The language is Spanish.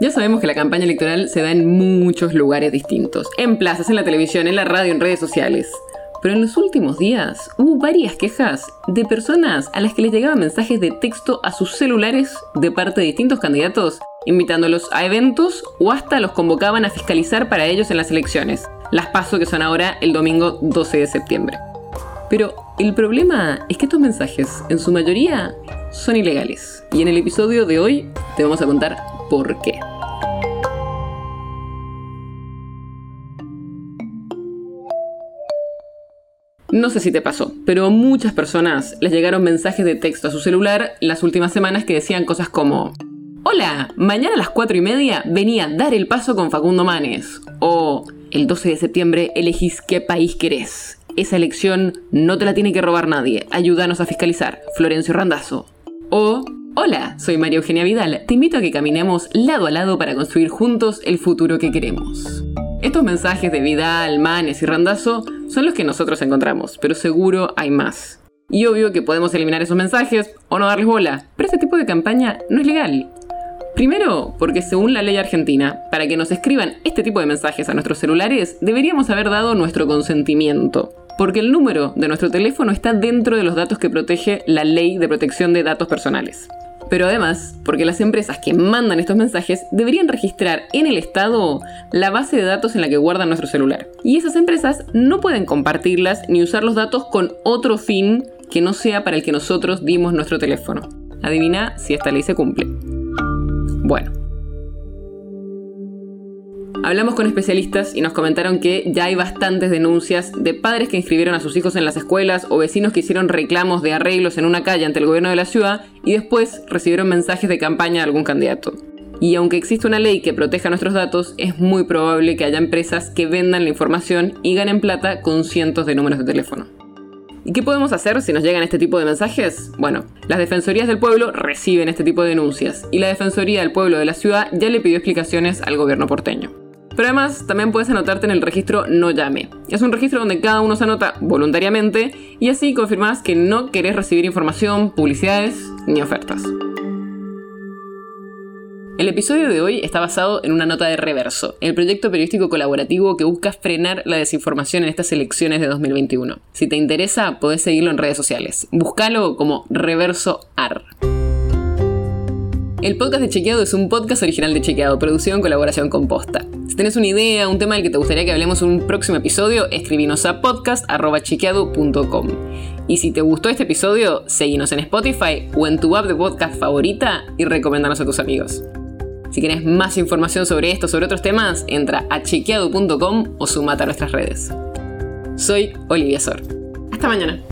Ya sabemos que la campaña electoral se da en muchos lugares distintos, en plazas, en la televisión, en la radio, en redes sociales. Pero en los últimos días hubo varias quejas de personas a las que les llegaban mensajes de texto a sus celulares de parte de distintos candidatos, invitándolos a eventos o hasta los convocaban a fiscalizar para ellos en las elecciones. Las paso que son ahora el domingo 12 de septiembre. Pero el problema es que estos mensajes, en su mayoría, son ilegales. Y en el episodio de hoy te vamos a contar por qué. No sé si te pasó, pero muchas personas les llegaron mensajes de texto a su celular las últimas semanas que decían cosas como Hola, mañana a las 4 y media venía a dar el paso con Facundo Manes. O el 12 de septiembre elegís qué país querés. Esa elección no te la tiene que robar nadie. Ayúdanos a fiscalizar. Florencio Randazzo. O Hola, soy María Eugenia Vidal. Te invito a que caminemos lado a lado para construir juntos el futuro que queremos. Estos mensajes de Vidal, Manes y Randazo son los que nosotros encontramos, pero seguro hay más. Y obvio que podemos eliminar esos mensajes o no darles bola, pero este tipo de campaña no es legal. Primero, porque según la ley argentina, para que nos escriban este tipo de mensajes a nuestros celulares, deberíamos haber dado nuestro consentimiento. Porque el número de nuestro teléfono está dentro de los datos que protege la ley de protección de datos personales. Pero además, porque las empresas que mandan estos mensajes deberían registrar en el Estado la base de datos en la que guardan nuestro celular. Y esas empresas no pueden compartirlas ni usar los datos con otro fin que no sea para el que nosotros dimos nuestro teléfono. Adivina si esta ley se cumple. Bueno, Hablamos con especialistas y nos comentaron que ya hay bastantes denuncias de padres que inscribieron a sus hijos en las escuelas o vecinos que hicieron reclamos de arreglos en una calle ante el gobierno de la ciudad y después recibieron mensajes de campaña de algún candidato. Y aunque existe una ley que proteja nuestros datos, es muy probable que haya empresas que vendan la información y ganen plata con cientos de números de teléfono. ¿Y qué podemos hacer si nos llegan este tipo de mensajes? Bueno, las Defensorías del Pueblo reciben este tipo de denuncias y la Defensoría del Pueblo de la ciudad ya le pidió explicaciones al gobierno porteño. Pero además también puedes anotarte en el registro No Llame. Es un registro donde cada uno se anota voluntariamente y así confirmas que no querés recibir información, publicidades ni ofertas. El episodio de hoy está basado en una nota de Reverso, el proyecto periodístico colaborativo que busca frenar la desinformación en estas elecciones de 2021. Si te interesa, podés seguirlo en redes sociales. Búscalo como Reverso AR. El podcast de Chequeado es un podcast original de Chequeado, producido en colaboración con Posta. Tenés una idea, un tema del que te gustaría que hablemos en un próximo episodio, escribinos a podcast.chequeado.com. Y si te gustó este episodio, seguinos en Spotify o en tu app de podcast favorita y recomendanos a tus amigos. Si quieres más información sobre esto o sobre otros temas, entra a chequeado.com o sumate a nuestras redes. Soy Olivia Sor. Hasta mañana.